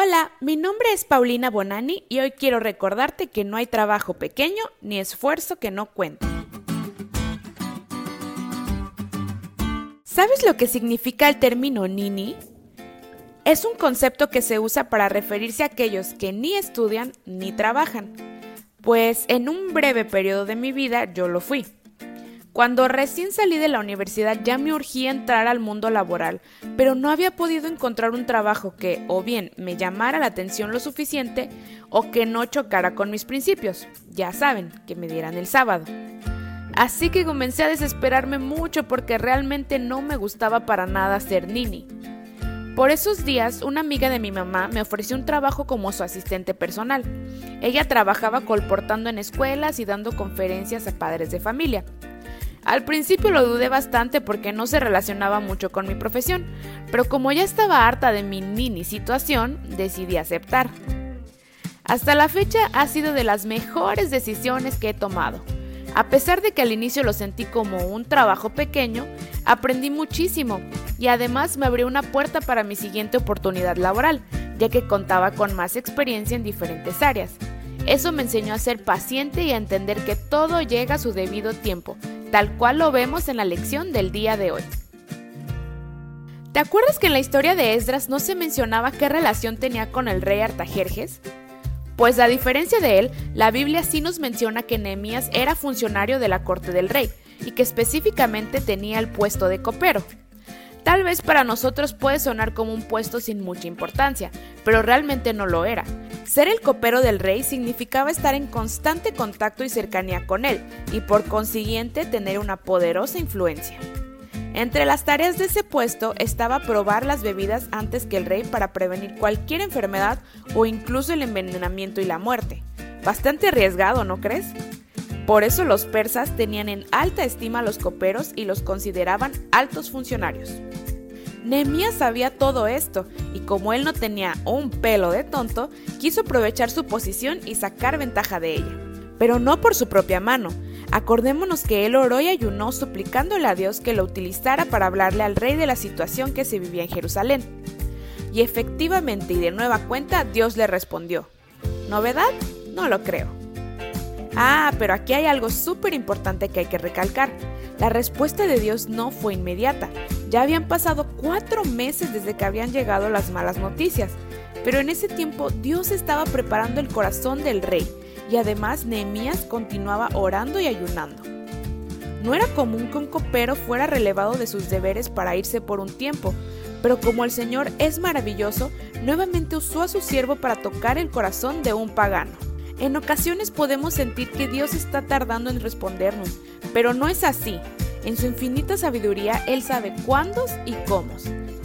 Hola, mi nombre es Paulina Bonani y hoy quiero recordarte que no hay trabajo pequeño ni esfuerzo que no cuente. ¿Sabes lo que significa el término nini? Es un concepto que se usa para referirse a aquellos que ni estudian ni trabajan. Pues en un breve periodo de mi vida yo lo fui. Cuando recién salí de la universidad ya me urgía entrar al mundo laboral, pero no había podido encontrar un trabajo que o bien me llamara la atención lo suficiente o que no chocara con mis principios, ya saben, que me dieran el sábado. Así que comencé a desesperarme mucho porque realmente no me gustaba para nada ser nini. Por esos días, una amiga de mi mamá me ofreció un trabajo como su asistente personal. Ella trabajaba colportando en escuelas y dando conferencias a padres de familia. Al principio lo dudé bastante porque no se relacionaba mucho con mi profesión, pero como ya estaba harta de mi mini situación, decidí aceptar. Hasta la fecha ha sido de las mejores decisiones que he tomado. A pesar de que al inicio lo sentí como un trabajo pequeño, aprendí muchísimo y además me abrió una puerta para mi siguiente oportunidad laboral, ya que contaba con más experiencia en diferentes áreas. Eso me enseñó a ser paciente y a entender que todo llega a su debido tiempo, tal cual lo vemos en la lección del día de hoy. ¿Te acuerdas que en la historia de Esdras no se mencionaba qué relación tenía con el rey Artajerjes? Pues a diferencia de él, la Biblia sí nos menciona que Nehemías era funcionario de la corte del rey y que específicamente tenía el puesto de copero. Tal vez para nosotros puede sonar como un puesto sin mucha importancia, pero realmente no lo era. Ser el copero del rey significaba estar en constante contacto y cercanía con él, y por consiguiente tener una poderosa influencia. Entre las tareas de ese puesto estaba probar las bebidas antes que el rey para prevenir cualquier enfermedad o incluso el envenenamiento y la muerte. Bastante arriesgado, ¿no crees? Por eso los persas tenían en alta estima a los coperos y los consideraban altos funcionarios. Nehemías sabía todo esto y como él no tenía un pelo de tonto, quiso aprovechar su posición y sacar ventaja de ella. Pero no por su propia mano. Acordémonos que él oró y ayunó suplicándole a Dios que lo utilizara para hablarle al rey de la situación que se vivía en Jerusalén. Y efectivamente y de nueva cuenta Dios le respondió. ¿Novedad? No lo creo. Ah, pero aquí hay algo súper importante que hay que recalcar. La respuesta de Dios no fue inmediata. Ya habían pasado cuatro meses desde que habían llegado las malas noticias. Pero en ese tiempo Dios estaba preparando el corazón del rey y además Nehemías continuaba orando y ayunando. No era común que un copero fuera relevado de sus deberes para irse por un tiempo, pero como el Señor es maravilloso, nuevamente usó a su siervo para tocar el corazón de un pagano. En ocasiones podemos sentir que Dios está tardando en respondernos, pero no es así. En su infinita sabiduría, Él sabe cuándos y cómo.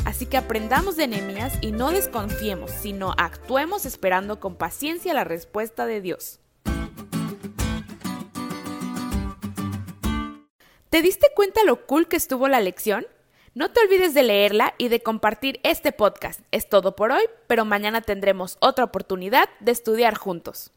Así que aprendamos de Nehemías y no desconfiemos, sino actuemos esperando con paciencia la respuesta de Dios. ¿Te diste cuenta lo cool que estuvo la lección? No te olvides de leerla y de compartir este podcast. Es todo por hoy, pero mañana tendremos otra oportunidad de estudiar juntos.